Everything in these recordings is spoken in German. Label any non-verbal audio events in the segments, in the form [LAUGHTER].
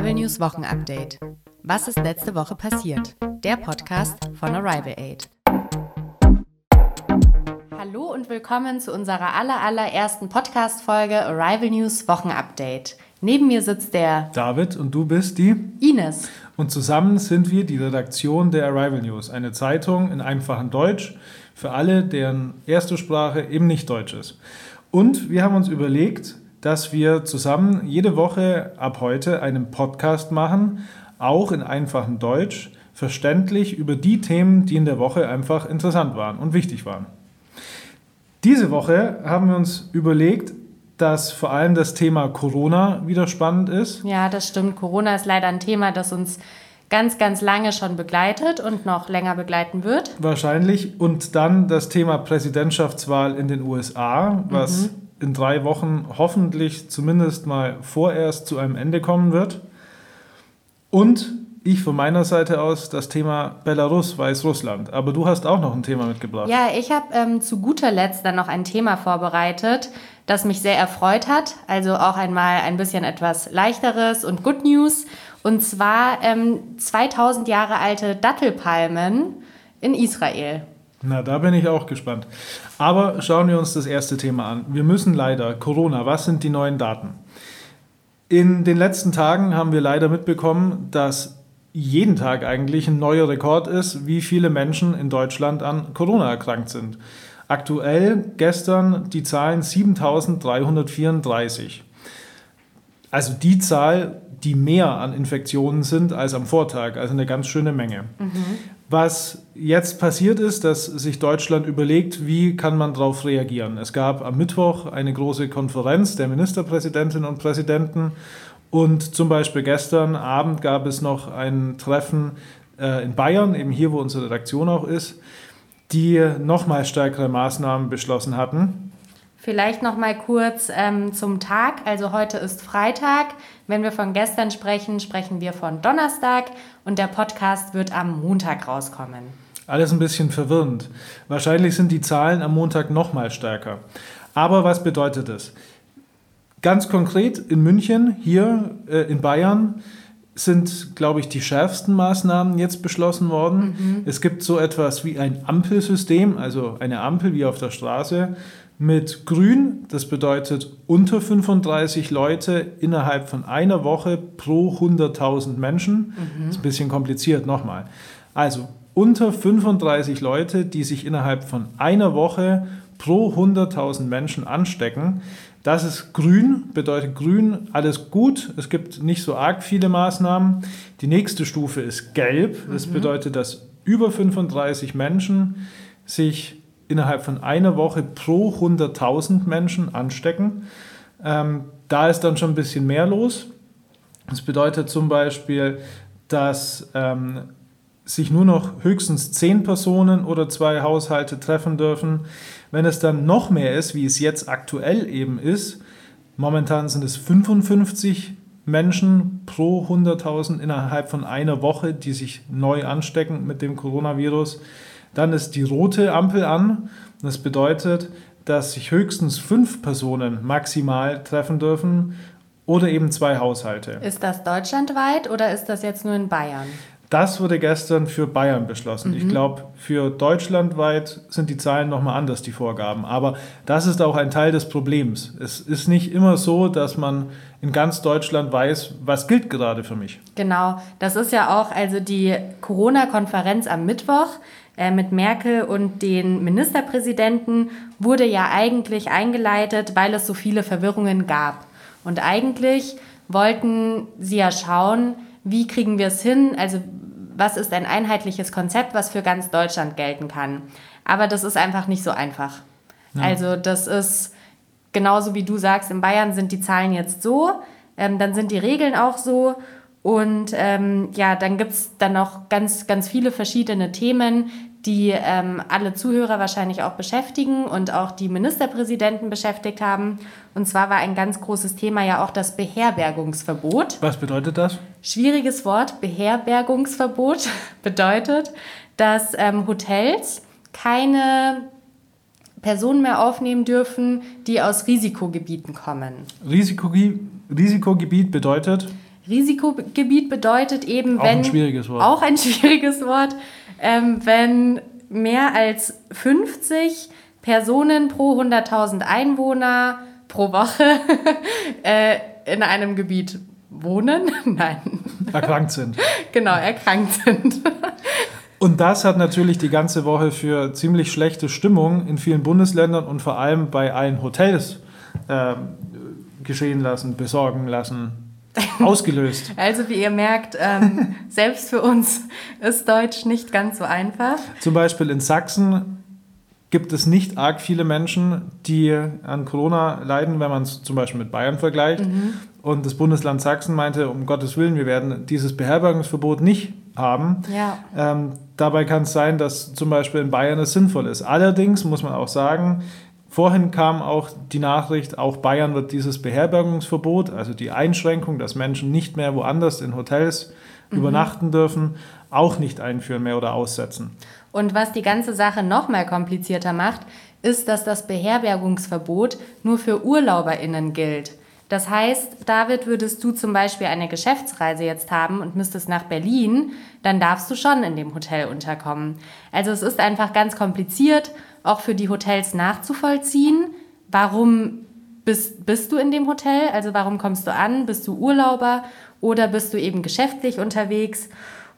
Arrival News Wochenupdate. Was ist letzte Woche passiert? Der Podcast von Arrival Aid. Hallo und willkommen zu unserer aller, allerersten Podcast-Folge Arrival News Wochenupdate. Neben mir sitzt der David und du bist die Ines. Und zusammen sind wir die Redaktion der Arrival News, eine Zeitung in einfachem Deutsch für alle, deren erste Sprache eben nicht Deutsch ist. Und wir haben uns überlegt, dass wir zusammen jede Woche ab heute einen Podcast machen, auch in einfachem Deutsch, verständlich über die Themen, die in der Woche einfach interessant waren und wichtig waren. Diese Woche haben wir uns überlegt, dass vor allem das Thema Corona wieder spannend ist. Ja, das stimmt. Corona ist leider ein Thema, das uns ganz, ganz lange schon begleitet und noch länger begleiten wird. Wahrscheinlich. Und dann das Thema Präsidentschaftswahl in den USA, was mhm in drei Wochen hoffentlich zumindest mal vorerst zu einem Ende kommen wird. Und ich von meiner Seite aus das Thema Belarus, Weißrussland. Aber du hast auch noch ein Thema mitgebracht. Ja, ich habe ähm, zu guter Letzt dann noch ein Thema vorbereitet, das mich sehr erfreut hat. Also auch einmal ein bisschen etwas leichteres und Good News. Und zwar ähm, 2000 Jahre alte Dattelpalmen in Israel. Na, da bin ich auch gespannt. Aber schauen wir uns das erste Thema an. Wir müssen leider, Corona, was sind die neuen Daten? In den letzten Tagen haben wir leider mitbekommen, dass jeden Tag eigentlich ein neuer Rekord ist, wie viele Menschen in Deutschland an Corona erkrankt sind. Aktuell gestern die Zahlen 7334. Also die Zahl, die mehr an Infektionen sind als am Vortag, also eine ganz schöne Menge. Mhm. Was jetzt passiert ist, dass sich Deutschland überlegt, wie kann man darauf reagieren. Es gab am Mittwoch eine große Konferenz der Ministerpräsidentinnen und Präsidenten und zum Beispiel gestern Abend gab es noch ein Treffen äh, in Bayern, eben hier, wo unsere Redaktion auch ist, die nochmal stärkere Maßnahmen beschlossen hatten. Vielleicht noch mal kurz ähm, zum Tag. Also heute ist Freitag. Wenn wir von gestern sprechen, sprechen wir von Donnerstag und der Podcast wird am Montag rauskommen. Alles ein bisschen verwirrend. Wahrscheinlich sind die Zahlen am Montag noch mal stärker. Aber was bedeutet das? Ganz konkret in München, hier äh, in Bayern, sind, glaube ich, die schärfsten Maßnahmen jetzt beschlossen worden. Mhm. Es gibt so etwas wie ein Ampelsystem, also eine Ampel wie auf der Straße mit Grün, das bedeutet unter 35 Leute innerhalb von einer Woche pro 100.000 Menschen. Mhm. Das ist ein bisschen kompliziert nochmal. Also unter 35 Leute, die sich innerhalb von einer Woche pro 100.000 Menschen anstecken. Das ist grün, bedeutet grün, alles gut. Es gibt nicht so arg viele Maßnahmen. Die nächste Stufe ist gelb. Das mhm. bedeutet, dass über 35 Menschen sich innerhalb von einer Woche pro 100.000 Menschen anstecken. Ähm, da ist dann schon ein bisschen mehr los. Das bedeutet zum Beispiel, dass ähm, sich nur noch höchstens 10 Personen oder zwei Haushalte treffen dürfen. Wenn es dann noch mehr ist, wie es jetzt aktuell eben ist, momentan sind es 55 Menschen pro 100.000 innerhalb von einer Woche, die sich neu anstecken mit dem Coronavirus. Dann ist die rote Ampel an. Das bedeutet, dass sich höchstens fünf Personen maximal treffen dürfen oder eben zwei Haushalte. Ist das deutschlandweit oder ist das jetzt nur in Bayern? Das wurde gestern für Bayern beschlossen. Mhm. Ich glaube, für deutschlandweit sind die Zahlen nochmal anders, die Vorgaben. Aber das ist auch ein Teil des Problems. Es ist nicht immer so, dass man in ganz Deutschland weiß, was gilt gerade für mich. Genau, das ist ja auch also die Corona-Konferenz am Mittwoch äh, mit Merkel und den Ministerpräsidenten wurde ja eigentlich eingeleitet, weil es so viele Verwirrungen gab. Und eigentlich wollten sie ja schauen, wie kriegen wir es hin, also was ist ein einheitliches Konzept, was für ganz Deutschland gelten kann. Aber das ist einfach nicht so einfach. Ja. Also das ist genauso wie du sagst, in Bayern sind die Zahlen jetzt so, ähm, dann sind die Regeln auch so. Und ähm, ja, dann gibt es dann noch ganz, ganz viele verschiedene Themen, die ähm, alle Zuhörer wahrscheinlich auch beschäftigen und auch die Ministerpräsidenten beschäftigt haben. Und zwar war ein ganz großes Thema ja auch das Beherbergungsverbot. Was bedeutet das? Schwieriges Wort. Beherbergungsverbot [LAUGHS] bedeutet, dass ähm, Hotels keine Personen mehr aufnehmen dürfen, die aus Risikogebieten kommen. Risikogebiet bedeutet? Risikogebiet bedeutet eben, auch wenn. Ein schwieriges Wort. Auch ein [LAUGHS] schwieriges Wort. Ähm, wenn mehr als 50 Personen pro 100.000 Einwohner pro Woche [LAUGHS] äh, in einem Gebiet wohnen. [LAUGHS] Nein. Erkrankt sind. Genau, erkrankt sind. Und das hat natürlich die ganze Woche für ziemlich schlechte Stimmung in vielen Bundesländern und vor allem bei allen Hotels äh, geschehen lassen, besorgen lassen, [LAUGHS] ausgelöst. Also wie ihr merkt, ähm, selbst für uns ist Deutsch nicht ganz so einfach. Zum Beispiel in Sachsen gibt es nicht arg viele Menschen, die an Corona leiden, wenn man es zum Beispiel mit Bayern vergleicht. Mhm. Und das Bundesland Sachsen meinte, um Gottes Willen, wir werden dieses Beherbergungsverbot nicht haben. Ja. Ähm, dabei kann es sein, dass zum Beispiel in Bayern es sinnvoll ist. Allerdings muss man auch sagen, vorhin kam auch die Nachricht, auch Bayern wird dieses Beherbergungsverbot, also die Einschränkung, dass Menschen nicht mehr woanders in Hotels mhm. übernachten dürfen, auch nicht einführen mehr oder aussetzen. Und was die ganze Sache noch mal komplizierter macht, ist, dass das Beherbergungsverbot nur für UrlauberInnen gilt. Das heißt, David, würdest du zum Beispiel eine Geschäftsreise jetzt haben und müsstest nach Berlin, dann darfst du schon in dem Hotel unterkommen. Also es ist einfach ganz kompliziert, auch für die Hotels nachzuvollziehen. Warum bist, bist du in dem Hotel? Also warum kommst du an? Bist du Urlauber oder bist du eben geschäftlich unterwegs?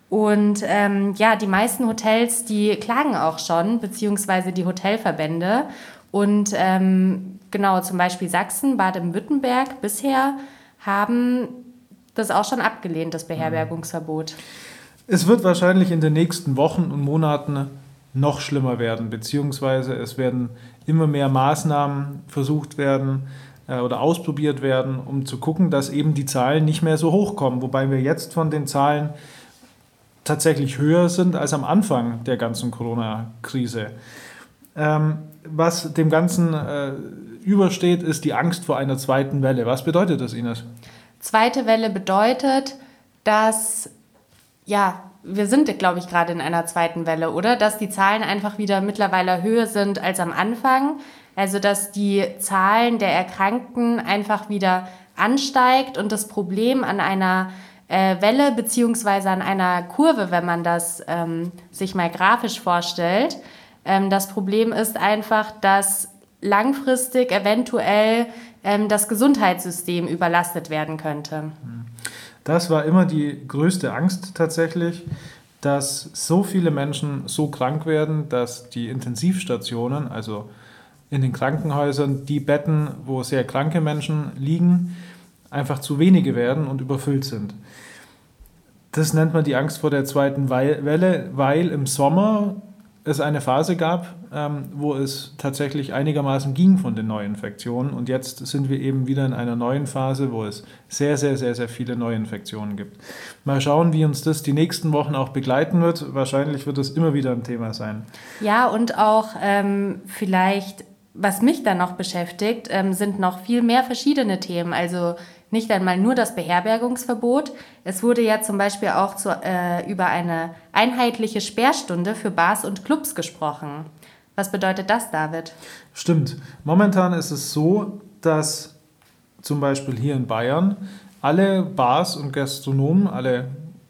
Und ähm, ja, die meisten Hotels, die klagen auch schon, beziehungsweise die Hotelverbände. Und ähm, genau, zum Beispiel Sachsen, Baden-Württemberg bisher haben das auch schon abgelehnt, das Beherbergungsverbot. Es wird wahrscheinlich in den nächsten Wochen und Monaten noch schlimmer werden, beziehungsweise es werden immer mehr Maßnahmen versucht werden äh, oder ausprobiert werden, um zu gucken, dass eben die Zahlen nicht mehr so hoch kommen. Wobei wir jetzt von den Zahlen tatsächlich höher sind als am Anfang der ganzen Corona-Krise. Ähm, was dem Ganzen äh, übersteht, ist die Angst vor einer zweiten Welle. Was bedeutet das, Ines? Zweite Welle bedeutet, dass, ja, wir sind, glaube ich, gerade in einer zweiten Welle, oder? Dass die Zahlen einfach wieder mittlerweile höher sind als am Anfang. Also, dass die Zahlen der Erkrankten einfach wieder ansteigt und das Problem an einer äh, Welle beziehungsweise an einer Kurve, wenn man das ähm, sich mal grafisch vorstellt. Ähm, das Problem ist einfach, dass langfristig eventuell ähm, das Gesundheitssystem überlastet werden könnte. Das war immer die größte Angst tatsächlich, dass so viele Menschen so krank werden, dass die Intensivstationen, also in den Krankenhäusern, die Betten, wo sehr kranke Menschen liegen, einfach zu wenige werden und überfüllt sind. Das nennt man die Angst vor der zweiten Welle, weil im Sommer es eine Phase gab, ähm, wo es tatsächlich einigermaßen ging von den Neuinfektionen. Und jetzt sind wir eben wieder in einer neuen Phase, wo es sehr, sehr, sehr, sehr viele Neuinfektionen gibt. Mal schauen, wie uns das die nächsten Wochen auch begleiten wird. Wahrscheinlich wird es immer wieder ein Thema sein. Ja, und auch ähm, vielleicht, was mich dann noch beschäftigt, ähm, sind noch viel mehr verschiedene Themen. Also nicht einmal nur das Beherbergungsverbot. Es wurde ja zum Beispiel auch zu, äh, über eine einheitliche Sperrstunde für Bars und Clubs gesprochen. Was bedeutet das, David? Stimmt. Momentan ist es so, dass zum Beispiel hier in Bayern alle Bars und Gastronomen, alle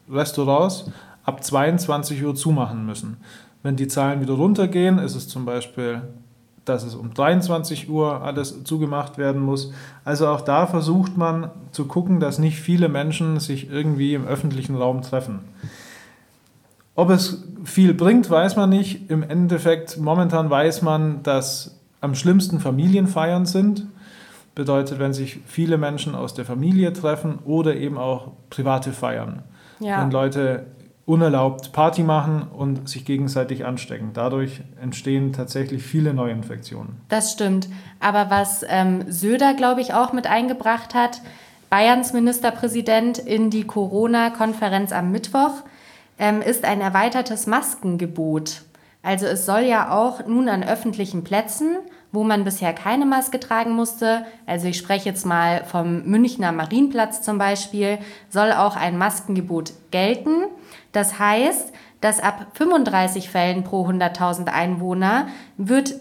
Restaurants ab 22 Uhr zumachen müssen. Wenn die Zahlen wieder runtergehen, ist es zum Beispiel dass es um 23 Uhr alles zugemacht werden muss. Also auch da versucht man zu gucken, dass nicht viele Menschen sich irgendwie im öffentlichen Raum treffen. Ob es viel bringt, weiß man nicht. Im Endeffekt, momentan weiß man, dass am schlimmsten Familienfeiern sind. Bedeutet, wenn sich viele Menschen aus der Familie treffen oder eben auch private Feiern. Ja. Wenn Leute unerlaubt Party machen und sich gegenseitig anstecken. Dadurch entstehen tatsächlich viele Neuinfektionen. Das stimmt. Aber was ähm, Söder, glaube ich, auch mit eingebracht hat, Bayerns Ministerpräsident in die Corona-Konferenz am Mittwoch, ähm, ist ein erweitertes Maskengebot. Also es soll ja auch nun an öffentlichen Plätzen, wo man bisher keine Maske tragen musste, also ich spreche jetzt mal vom Münchner Marienplatz zum Beispiel, soll auch ein Maskengebot gelten. Das heißt, dass ab 35 Fällen pro 100.000 Einwohner wird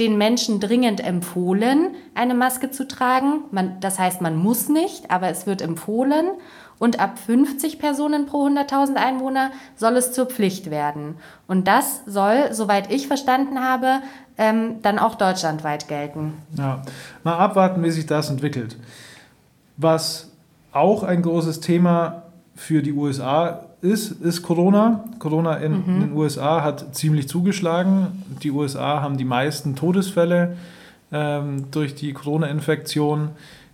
den Menschen dringend empfohlen, eine Maske zu tragen. Man, das heißt, man muss nicht, aber es wird empfohlen. und ab 50 Personen pro 100.000 Einwohner soll es zur Pflicht werden. Und das soll, soweit ich verstanden habe, ähm, dann auch deutschlandweit gelten. Ja, mal abwarten, wie sich das entwickelt. Was auch ein großes Thema für die USA ist, ist Corona. Corona in, mhm. in den USA hat ziemlich zugeschlagen. Die USA haben die meisten Todesfälle ähm, durch die Corona-Infektion.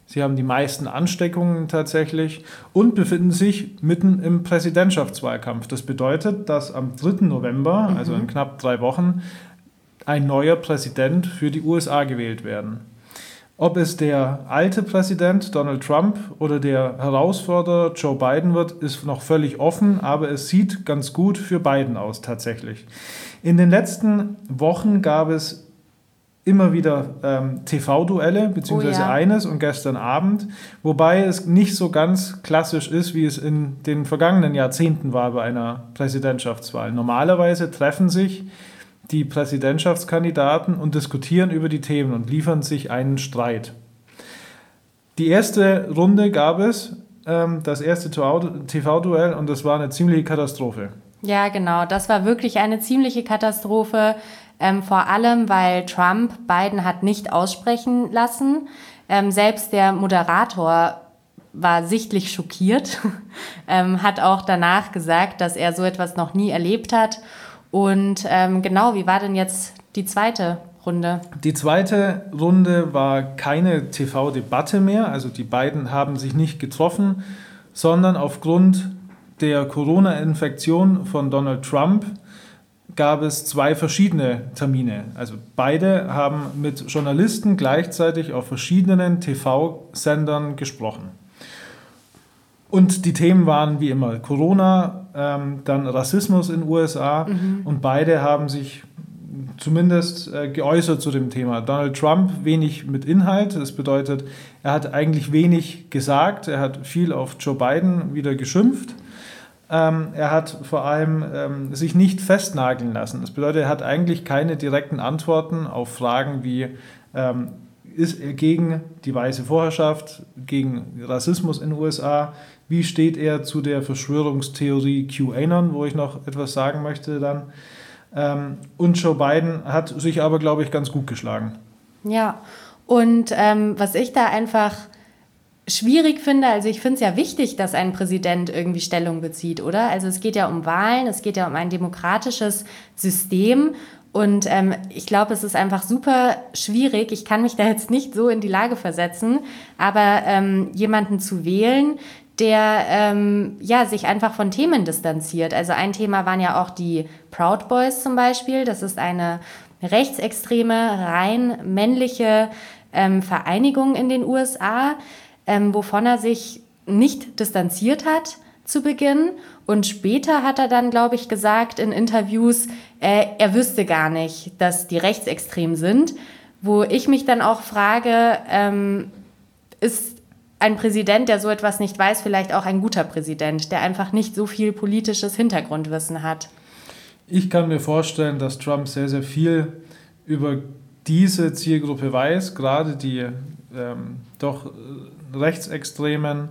Sie haben die meisten Ansteckungen tatsächlich und befinden sich mitten im Präsidentschaftswahlkampf. Das bedeutet, dass am 3. November, mhm. also in knapp drei Wochen, ein neuer Präsident für die USA gewählt werden. Ob es der alte Präsident Donald Trump oder der Herausforderer Joe Biden wird, ist noch völlig offen, aber es sieht ganz gut für Biden aus tatsächlich. In den letzten Wochen gab es immer wieder ähm, TV-Duelle, beziehungsweise oh ja. eines und gestern Abend, wobei es nicht so ganz klassisch ist, wie es in den vergangenen Jahrzehnten war bei einer Präsidentschaftswahl. Normalerweise treffen sich die Präsidentschaftskandidaten und diskutieren über die Themen und liefern sich einen Streit. Die erste Runde gab es, ähm, das erste TV-Duell, und das war eine ziemliche Katastrophe. Ja, genau. Das war wirklich eine ziemliche Katastrophe. Ähm, vor allem, weil Trump Biden hat nicht aussprechen lassen. Ähm, selbst der Moderator war sichtlich schockiert, [LAUGHS] ähm, hat auch danach gesagt, dass er so etwas noch nie erlebt hat. Und ähm, genau, wie war denn jetzt die zweite Runde? Die zweite Runde war keine TV-Debatte mehr. Also die beiden haben sich nicht getroffen, sondern aufgrund der Corona-Infektion von Donald Trump gab es zwei verschiedene Termine. Also beide haben mit Journalisten gleichzeitig auf verschiedenen TV-Sendern gesprochen. Und die Themen waren wie immer Corona, ähm, dann Rassismus in USA mhm. und beide haben sich zumindest äh, geäußert zu dem Thema. Donald Trump wenig mit Inhalt, das bedeutet, er hat eigentlich wenig gesagt, er hat viel auf Joe Biden wieder geschimpft ähm, er hat vor allem ähm, sich nicht festnageln lassen. Das bedeutet, er hat eigentlich keine direkten Antworten auf Fragen wie, ähm, ist er gegen die weiße Vorherrschaft, gegen Rassismus in den USA? Wie steht er zu der Verschwörungstheorie QAnon, wo ich noch etwas sagen möchte dann? Ähm, und Joe Biden hat sich aber, glaube ich, ganz gut geschlagen. Ja, und ähm, was ich da einfach schwierig finde, also ich finde es ja wichtig, dass ein Präsident irgendwie Stellung bezieht, oder? Also es geht ja um Wahlen, es geht ja um ein demokratisches System und ähm, ich glaube, es ist einfach super schwierig. Ich kann mich da jetzt nicht so in die Lage versetzen, aber ähm, jemanden zu wählen, der ähm, ja sich einfach von Themen distanziert. Also ein Thema waren ja auch die Proud Boys zum Beispiel. Das ist eine rechtsextreme, rein männliche ähm, Vereinigung in den USA ähm, wovon er sich nicht distanziert hat zu Beginn. Und später hat er dann, glaube ich, gesagt in Interviews, äh, er wüsste gar nicht, dass die rechtsextrem sind. Wo ich mich dann auch frage, ähm, ist ein Präsident, der so etwas nicht weiß, vielleicht auch ein guter Präsident, der einfach nicht so viel politisches Hintergrundwissen hat? Ich kann mir vorstellen, dass Trump sehr, sehr viel über diese Zielgruppe weiß, gerade die ähm, doch Rechtsextremen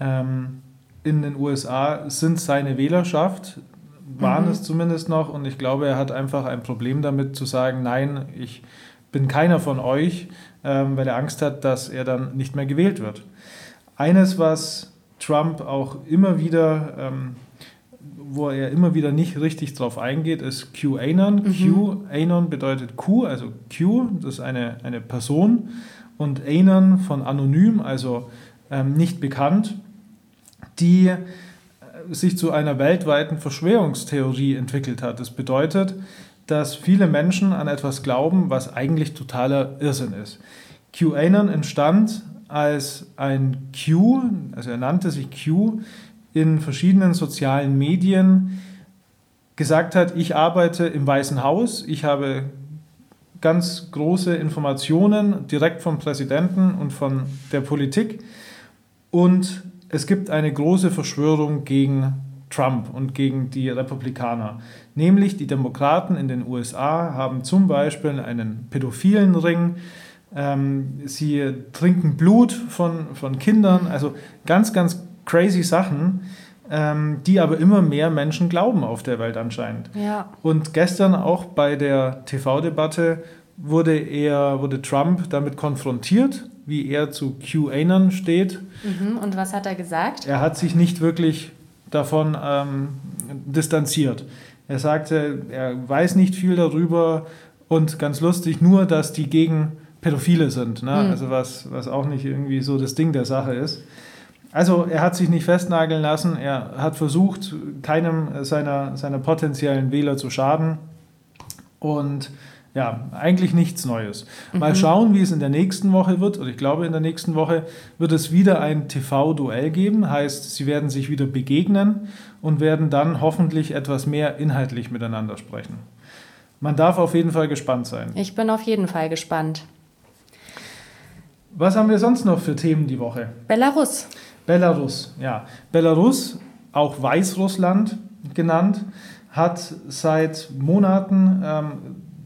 ähm, in den USA sind seine Wählerschaft, waren mhm. es zumindest noch. Und ich glaube, er hat einfach ein Problem damit zu sagen, nein, ich bin keiner von euch, ähm, weil er Angst hat, dass er dann nicht mehr gewählt wird. Eines, was Trump auch immer wieder, ähm, wo er immer wieder nicht richtig drauf eingeht, ist QAnon. Mhm. QAnon bedeutet Q, also Q, das ist eine, eine Person und Anon von anonym, also ähm, nicht bekannt, die äh, sich zu einer weltweiten Verschwörungstheorie entwickelt hat. Das bedeutet, dass viele Menschen an etwas glauben, was eigentlich totaler Irrsinn ist. QAnon entstand als ein Q, also er nannte sich Q, in verschiedenen sozialen Medien gesagt hat, ich arbeite im Weißen Haus, ich habe ganz große Informationen direkt vom Präsidenten und von der Politik. Und es gibt eine große Verschwörung gegen Trump und gegen die Republikaner. Nämlich die Demokraten in den USA haben zum Beispiel einen pädophilen Ring. Ähm, sie trinken Blut von, von Kindern. Also ganz, ganz crazy Sachen, ähm, die aber immer mehr Menschen glauben auf der Welt anscheinend. Ja. Und gestern auch bei der TV-Debatte wurde er, wurde Trump damit konfrontiert, wie er zu QAnon steht. Mhm. Und was hat er gesagt? Er hat sich nicht wirklich davon ähm, distanziert. Er sagte, er weiß nicht viel darüber und ganz lustig nur, dass die gegen Pädophile sind. Ne? Mhm. Also was, was auch nicht irgendwie so das Ding der Sache ist. Also er hat sich nicht festnageln lassen, er hat versucht, keinem seiner, seiner potenziellen Wähler zu schaden. Und ja, eigentlich nichts Neues. Mal mhm. schauen, wie es in der nächsten Woche wird. Und ich glaube, in der nächsten Woche wird es wieder ein TV-Duell geben. Heißt, sie werden sich wieder begegnen und werden dann hoffentlich etwas mehr inhaltlich miteinander sprechen. Man darf auf jeden Fall gespannt sein. Ich bin auf jeden Fall gespannt. Was haben wir sonst noch für Themen die Woche? Belarus. Belarus, ja. Belarus, auch Weißrussland genannt, hat seit Monaten ähm,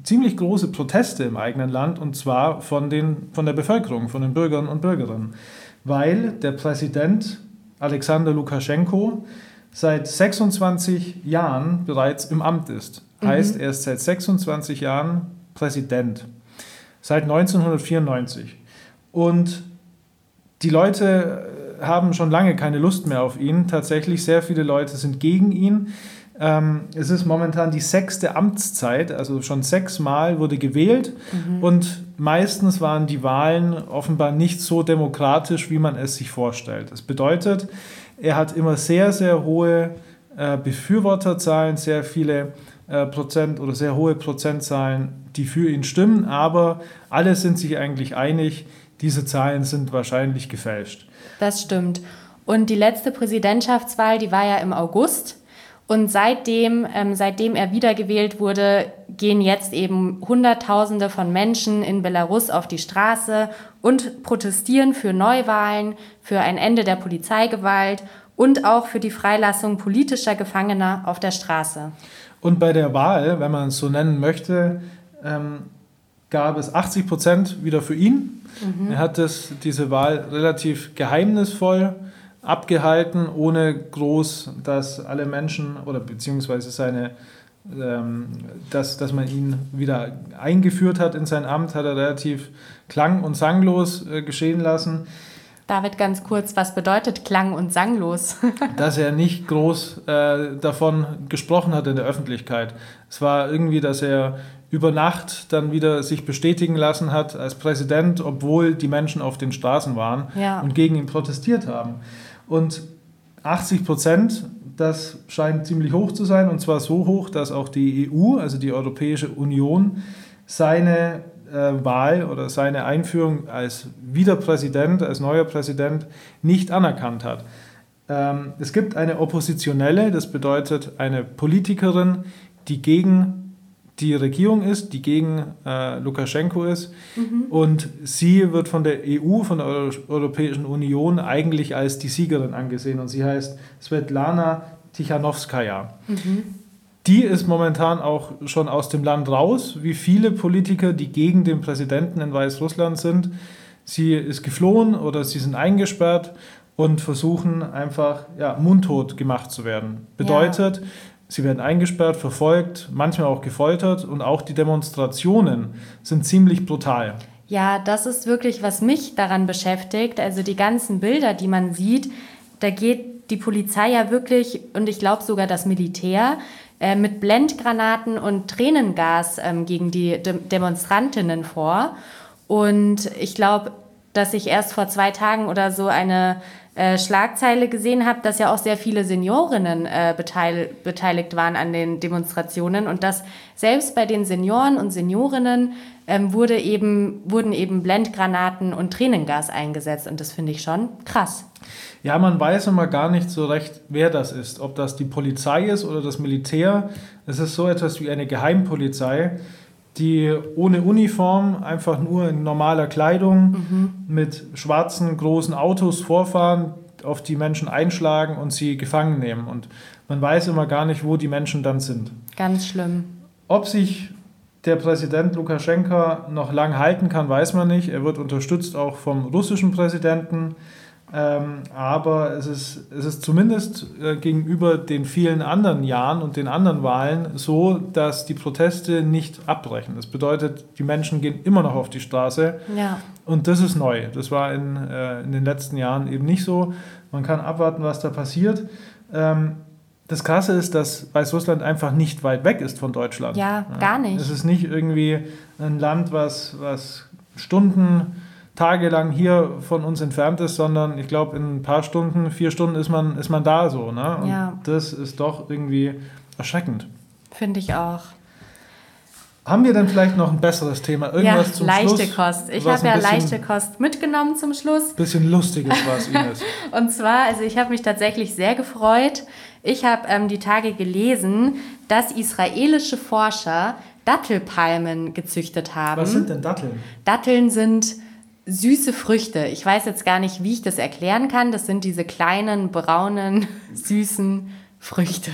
ziemlich große Proteste im eigenen Land und zwar von, den, von der Bevölkerung, von den Bürgern und Bürgerinnen, weil der Präsident Alexander Lukaschenko seit 26 Jahren bereits im Amt ist. Mhm. Heißt, er ist seit 26 Jahren Präsident. Seit 1994. Und die Leute äh, haben schon lange keine Lust mehr auf ihn. Tatsächlich, sehr viele Leute sind gegen ihn. Ähm, es ist momentan die sechste Amtszeit, also schon sechsmal wurde gewählt mhm. und meistens waren die Wahlen offenbar nicht so demokratisch, wie man es sich vorstellt. Das bedeutet, er hat immer sehr, sehr hohe äh, Befürworterzahlen, sehr viele äh, Prozent oder sehr hohe Prozentzahlen, die für ihn stimmen, aber alle sind sich eigentlich einig, diese Zahlen sind wahrscheinlich gefälscht. Das stimmt. Und die letzte Präsidentschaftswahl, die war ja im August. Und seitdem, ähm, seitdem er wiedergewählt wurde, gehen jetzt eben Hunderttausende von Menschen in Belarus auf die Straße und protestieren für Neuwahlen, für ein Ende der Polizeigewalt und auch für die Freilassung politischer Gefangener auf der Straße. Und bei der Wahl, wenn man es so nennen möchte, ähm, gab es 80 Prozent wieder für ihn. Mhm. Er hat das, diese Wahl relativ geheimnisvoll abgehalten, ohne groß, dass alle Menschen oder beziehungsweise seine, ähm, dass, dass man ihn wieder eingeführt hat in sein Amt, hat er relativ klang- und sanglos äh, geschehen lassen. David, ganz kurz, was bedeutet klang- und sanglos? [LAUGHS] dass er nicht groß äh, davon gesprochen hat in der Öffentlichkeit. Es war irgendwie, dass er über Nacht dann wieder sich bestätigen lassen hat als Präsident, obwohl die Menschen auf den Straßen waren ja. und gegen ihn protestiert haben. Und 80 Prozent, das scheint ziemlich hoch zu sein, und zwar so hoch, dass auch die EU, also die Europäische Union, seine äh, Wahl oder seine Einführung als Wiederpräsident, als neuer Präsident nicht anerkannt hat. Ähm, es gibt eine Oppositionelle, das bedeutet eine Politikerin, die gegen die Regierung ist, die gegen äh, Lukaschenko ist. Mhm. Und sie wird von der EU, von der Euro Europäischen Union eigentlich als die Siegerin angesehen. Und sie heißt Svetlana Tichanowskaja. Mhm. Die ist momentan auch schon aus dem Land raus, wie viele Politiker, die gegen den Präsidenten in Weißrussland sind. Sie ist geflohen oder sie sind eingesperrt und versuchen einfach ja, mundtot gemacht zu werden. Bedeutet, ja. Sie werden eingesperrt, verfolgt, manchmal auch gefoltert und auch die Demonstrationen sind ziemlich brutal. Ja, das ist wirklich, was mich daran beschäftigt. Also die ganzen Bilder, die man sieht, da geht die Polizei ja wirklich und ich glaube sogar das Militär äh, mit Blendgranaten und Tränengas ähm, gegen die De Demonstrantinnen vor. Und ich glaube, dass ich erst vor zwei Tagen oder so eine äh, Schlagzeile gesehen habe, dass ja auch sehr viele Seniorinnen äh, beteil beteiligt waren an den Demonstrationen und dass selbst bei den Senioren und Seniorinnen ähm, wurde eben, wurden eben Blendgranaten und Tränengas eingesetzt und das finde ich schon krass. Ja, man weiß immer gar nicht so recht, wer das ist. Ob das die Polizei ist oder das Militär. Es ist so etwas wie eine Geheimpolizei die ohne Uniform, einfach nur in normaler Kleidung mhm. mit schwarzen großen Autos vorfahren, auf die Menschen einschlagen und sie gefangen nehmen. Und man weiß immer gar nicht, wo die Menschen dann sind. Ganz schlimm. Ob sich der Präsident Lukaschenka noch lang halten kann, weiß man nicht. Er wird unterstützt auch vom russischen Präsidenten. Ähm, aber es ist, es ist zumindest äh, gegenüber den vielen anderen Jahren und den anderen Wahlen so, dass die Proteste nicht abbrechen. Das bedeutet, die Menschen gehen immer noch auf die Straße. Ja. Und das ist neu. Das war in, äh, in den letzten Jahren eben nicht so. Man kann abwarten, was da passiert. Ähm, das Krasse ist, dass Weißrussland einfach nicht weit weg ist von Deutschland. Ja, gar nicht. Es ist nicht irgendwie ein Land, was, was Stunden tagelang hier von uns entfernt ist, sondern ich glaube, in ein paar Stunden, vier Stunden ist man, ist man da so. Ne? Und Ja. das ist doch irgendwie erschreckend. Finde ich auch. Haben wir denn vielleicht noch ein besseres Thema? Irgendwas ja, zum leichte Schluss? Kost. Ich habe ja leichte Kost mitgenommen zum Schluss. Bisschen lustiges was, Ines. [LAUGHS] Und zwar, also ich habe mich tatsächlich sehr gefreut. Ich habe ähm, die Tage gelesen, dass israelische Forscher Dattelpalmen gezüchtet haben. Was sind denn Datteln? Datteln sind süße Früchte. Ich weiß jetzt gar nicht, wie ich das erklären kann. Das sind diese kleinen, braunen, [LAUGHS] süßen Früchte.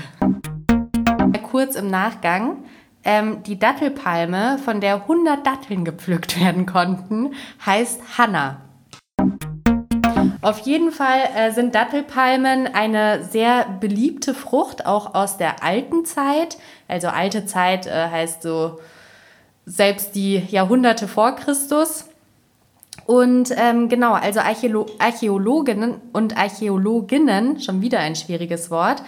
Kurz im Nachgang. Ähm, die Dattelpalme, von der 100 Datteln gepflückt werden konnten, heißt Hanna. Auf jeden Fall äh, sind Dattelpalmen eine sehr beliebte Frucht, auch aus der alten Zeit. Also alte Zeit äh, heißt so selbst die Jahrhunderte vor Christus. Und ähm, genau, also Archäolo Archäologinnen und Archäologinnen, schon wieder ein schwieriges Wort,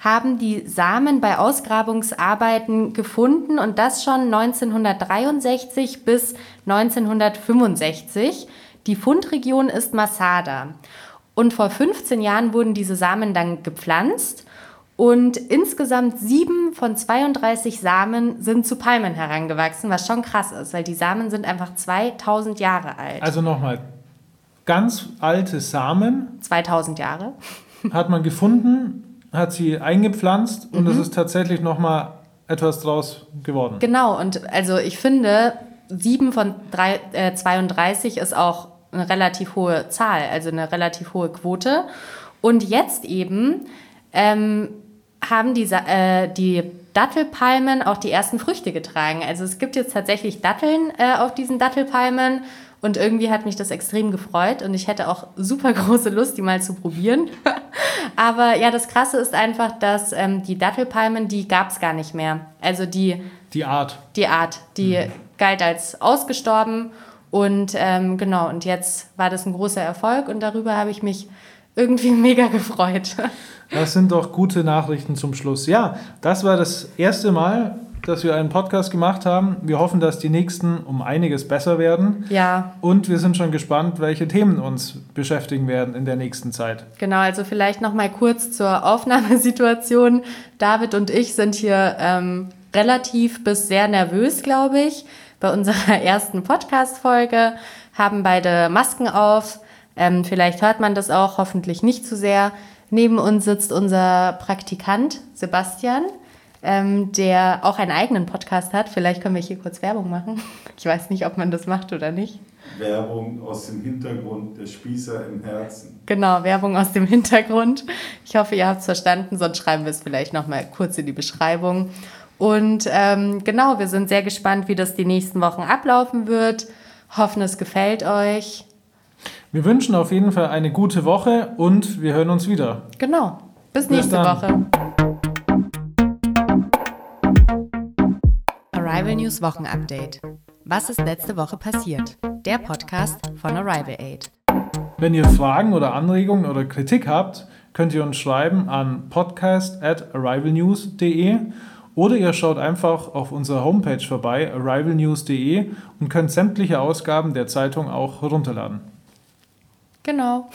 haben die Samen bei Ausgrabungsarbeiten gefunden und das schon 1963 bis 1965. Die Fundregion ist Masada. Und vor 15 Jahren wurden diese Samen dann gepflanzt und insgesamt sieben von 32 Samen sind zu Palmen herangewachsen, was schon krass ist, weil die Samen sind einfach 2000 Jahre alt. Also nochmal, ganz alte Samen 2000 Jahre. hat man gefunden, hat sie eingepflanzt und Mhm. es ist tatsächlich nochmal etwas draus geworden. Genau, und also ich finde, 7 von drei, äh, 32 ist auch eine relativ hohe Zahl, also eine relativ hohe Quote. Und jetzt eben ähm, haben die, äh, die Dattelpalmen auch die ersten Früchte getragen. Also es gibt jetzt tatsächlich Datteln äh, auf diesen Dattelpalmen und irgendwie hat mich das extrem gefreut und ich hätte auch super große Lust, die mal zu probieren. [LAUGHS] Aber ja, das Krasse ist einfach, dass ähm, die Dattelpalmen, die gab es gar nicht mehr. Also die Die Art. die Art, die galt als ausgestorben. Und ähm, genau, und jetzt war das ein großer Erfolg und darüber habe ich mich irgendwie [LAUGHS] mega gefreut. Das sind doch gute Nachrichten zum Schluss. Ja, das war das erste Mal, dass wir einen Podcast gemacht haben. Wir hoffen, dass die nächsten um einiges besser werden. ja, Und wir sind schon gespannt, welche Themen uns beschäftigen werden in der nächsten Zeit. genau, also vielleicht noch mal kurz zur Aufnahmesituation. David und ich sind hier ähm, relativ bis sehr nervös, glaube ich, bei unserer [LAUGHS] ersten Podcast-Folge, haben beide Masken auf. Ähm, vielleicht hört man das auch, hoffentlich nicht zu sehr. Neben uns sitzt unser Praktikant Sebastian, ähm, der auch einen eigenen Podcast hat. Vielleicht können wir hier kurz Werbung machen. [LAUGHS] Ich weiß nicht, ob man das macht oder nicht. Werbung aus dem Hintergrund der Spießer im Herzen. Genau, Werbung aus dem Hintergrund. Ich hoffe, ihr habt es verstanden, sonst schreiben wir es vielleicht nochmal kurz in die Beschreibung. Und ähm, genau, wir sind sehr gespannt, wie das die nächsten Wochen ablaufen wird. Hoffen, es gefällt euch. Wir wünschen auf jeden Fall eine gute Woche und wir hören uns wieder. Genau. Bis Bis nächste dann. Woche. Arrival News Wochenupdate. Was ist letzte Woche passiert? Der Podcast von Arrival Aid. Wenn ihr Fragen oder Anregungen oder Kritik habt, könnt ihr uns schreiben an podcast at arrivalnews.de oder ihr schaut einfach auf unserer Homepage vorbei, arrivalnews.de und könnt sämtliche Ausgaben der Zeitung auch herunterladen. Genau.